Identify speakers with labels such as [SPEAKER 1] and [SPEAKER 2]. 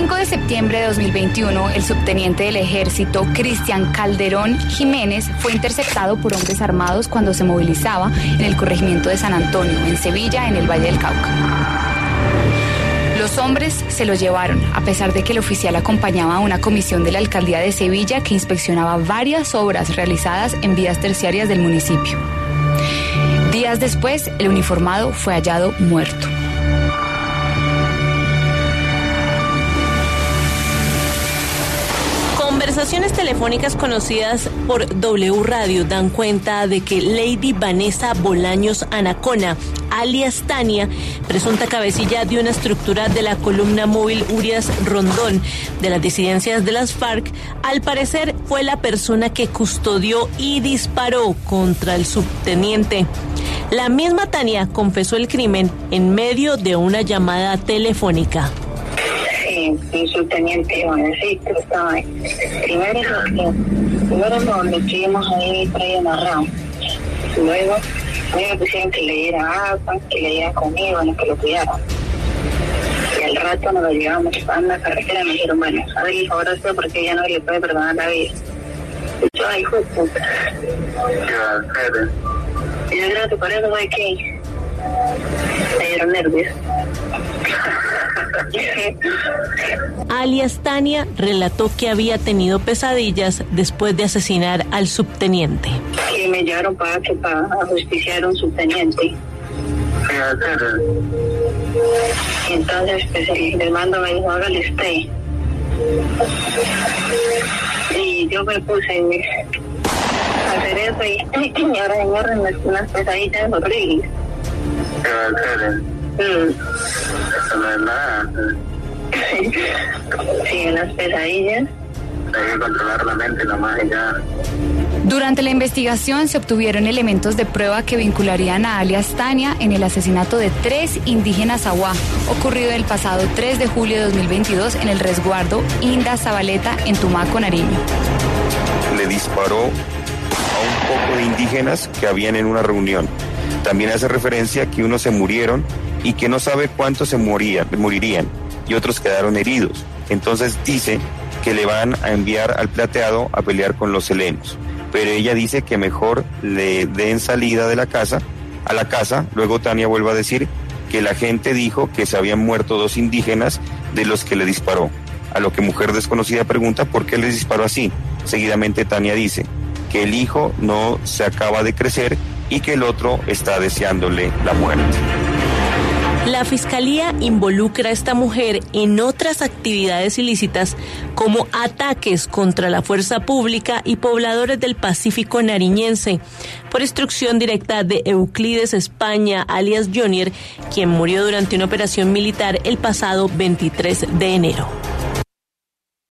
[SPEAKER 1] 5 de septiembre de 2021, el subteniente del ejército Cristian Calderón Jiménez fue interceptado por hombres armados cuando se movilizaba en el corregimiento de San Antonio, en Sevilla, en el Valle del Cauca. Los hombres se lo llevaron, a pesar de que el oficial acompañaba a una comisión de la alcaldía de Sevilla que inspeccionaba varias obras realizadas en vías terciarias del municipio. Días después, el uniformado fue hallado muerto.
[SPEAKER 2] Conversaciones telefónicas conocidas por W Radio dan cuenta de que Lady Vanessa Bolaños Anacona, alias Tania, presunta cabecilla de una estructura de la columna móvil Urias Rondón de las disidencias de las FARC, al parecer fue la persona que custodió y disparó contra el subteniente. La misma Tania confesó el crimen en medio de una llamada telefónica
[SPEAKER 3] un subteniente estaba ahí. Primero, primero nos metimos ahí por ahí amarrado. Luego, me pusieron que le diera agua, que le diera comida, que lo cuidara. Y al rato nos lo llevamos a una carretera me dijeron, bueno, a ver, hijo, ahora sé porque ya no le puede perdonar la vida. Y yo, hijo de puta. Y yo creo que por eso fue que me nervios.
[SPEAKER 2] Alias Tania relató que había tenido pesadillas después de asesinar al subteniente.
[SPEAKER 3] Y me llevaron para que para justiciar a un subteniente. Y entonces pues, el mando me dijo, hágale usted. Y yo me puse a hacer eso y, ahora me unas pesadillas horribles. Mm. Eso no es nada. sí, las pesadillas. Hay que controlar la mente nomás y ya.
[SPEAKER 1] Durante la investigación se obtuvieron elementos de prueba que vincularían a alias Tania en el asesinato de tres indígenas aguá, ocurrido el pasado 3 de julio de 2022 en el resguardo Inda Zabaleta en Tumaco, Nariño.
[SPEAKER 4] Le disparó a un poco de indígenas que habían en una reunión. También hace referencia a que unos se murieron y que no sabe cuántos se morían, morirían y otros quedaron heridos. Entonces dice que le van a enviar al plateado a pelear con los helenos. Pero ella dice que mejor le den salida de la casa, a la casa. Luego Tania vuelve a decir que la gente dijo que se habían muerto dos indígenas de los que le disparó. A lo que mujer desconocida pregunta por qué les disparó así. Seguidamente Tania dice que el hijo no se acaba de crecer y que el otro está deseándole la muerte.
[SPEAKER 2] La fiscalía involucra a esta mujer en otras actividades ilícitas como ataques contra la fuerza pública y pobladores del Pacífico nariñense, por instrucción directa de Euclides España, alias Jonier, quien murió durante una operación militar el pasado 23 de enero.